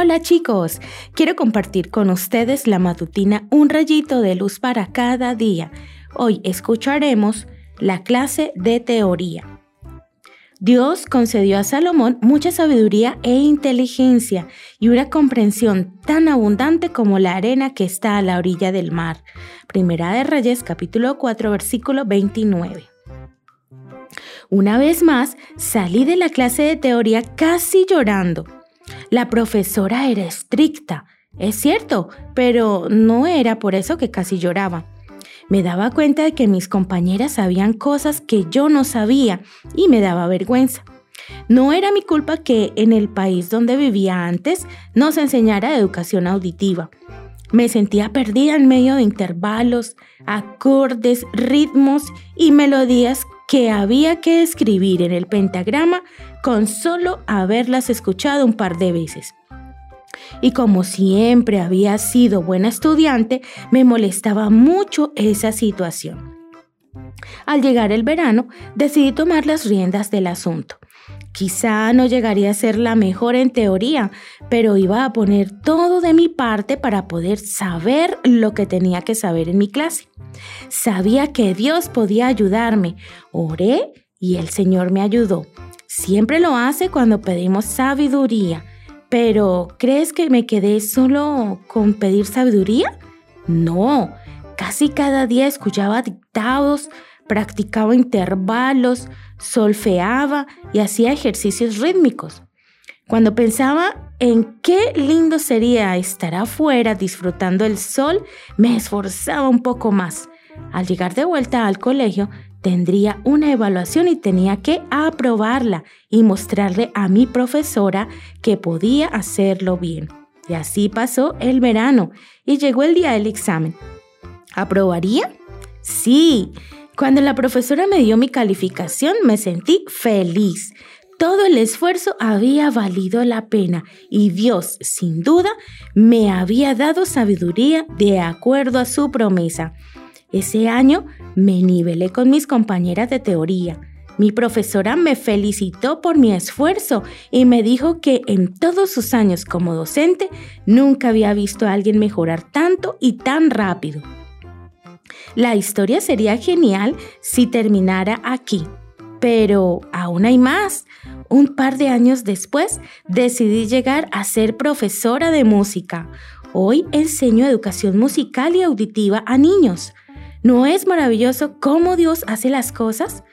Hola chicos, quiero compartir con ustedes la matutina Un rayito de luz para cada día. Hoy escucharemos la clase de teoría. Dios concedió a Salomón mucha sabiduría e inteligencia y una comprensión tan abundante como la arena que está a la orilla del mar. Primera de Reyes capítulo 4 versículo 29. Una vez más, salí de la clase de teoría casi llorando la profesora era estricta, es cierto, pero no era por eso que casi lloraba. Me daba cuenta de que mis compañeras sabían cosas que yo no sabía y me daba vergüenza. No era mi culpa que en el país donde vivía antes no se enseñara educación auditiva. Me sentía perdida en medio de intervalos, acordes, ritmos y melodías que había que escribir en el pentagrama con solo haberlas escuchado un par de veces. Y como siempre había sido buena estudiante, me molestaba mucho esa situación. Al llegar el verano, decidí tomar las riendas del asunto. Quizá no llegaría a ser la mejor en teoría, pero iba a poner todo de mi parte para poder saber lo que tenía que saber en mi clase. Sabía que Dios podía ayudarme. Oré y el Señor me ayudó. Siempre lo hace cuando pedimos sabiduría. Pero, ¿crees que me quedé solo con pedir sabiduría? No, casi cada día escuchaba dictados, practicaba intervalos, solfeaba y hacía ejercicios rítmicos. Cuando pensaba en qué lindo sería estar afuera disfrutando el sol, me esforzaba un poco más. Al llegar de vuelta al colegio, tendría una evaluación y tenía que aprobarla y mostrarle a mi profesora que podía hacerlo bien. Y así pasó el verano y llegó el día del examen. ¿Aprobaría? Sí, cuando la profesora me dio mi calificación me sentí feliz. Todo el esfuerzo había valido la pena y Dios, sin duda, me había dado sabiduría de acuerdo a su promesa. Ese año me nivelé con mis compañeras de teoría. Mi profesora me felicitó por mi esfuerzo y me dijo que en todos sus años como docente nunca había visto a alguien mejorar tanto y tan rápido. La historia sería genial si terminara aquí, pero aún hay más. Un par de años después decidí llegar a ser profesora de música. Hoy enseño educación musical y auditiva a niños. ¿No es maravilloso cómo Dios hace las cosas?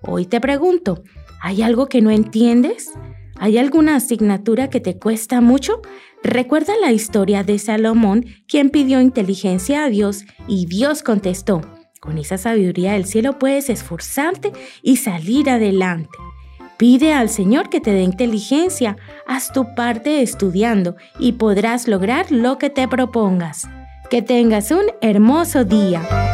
Hoy te pregunto, ¿hay algo que no entiendes? ¿Hay alguna asignatura que te cuesta mucho? Recuerda la historia de Salomón, quien pidió inteligencia a Dios y Dios contestó. Con esa sabiduría del cielo puedes esforzarte y salir adelante. Pide al Señor que te dé inteligencia, haz tu parte estudiando y podrás lograr lo que te propongas. Que tengas un hermoso día.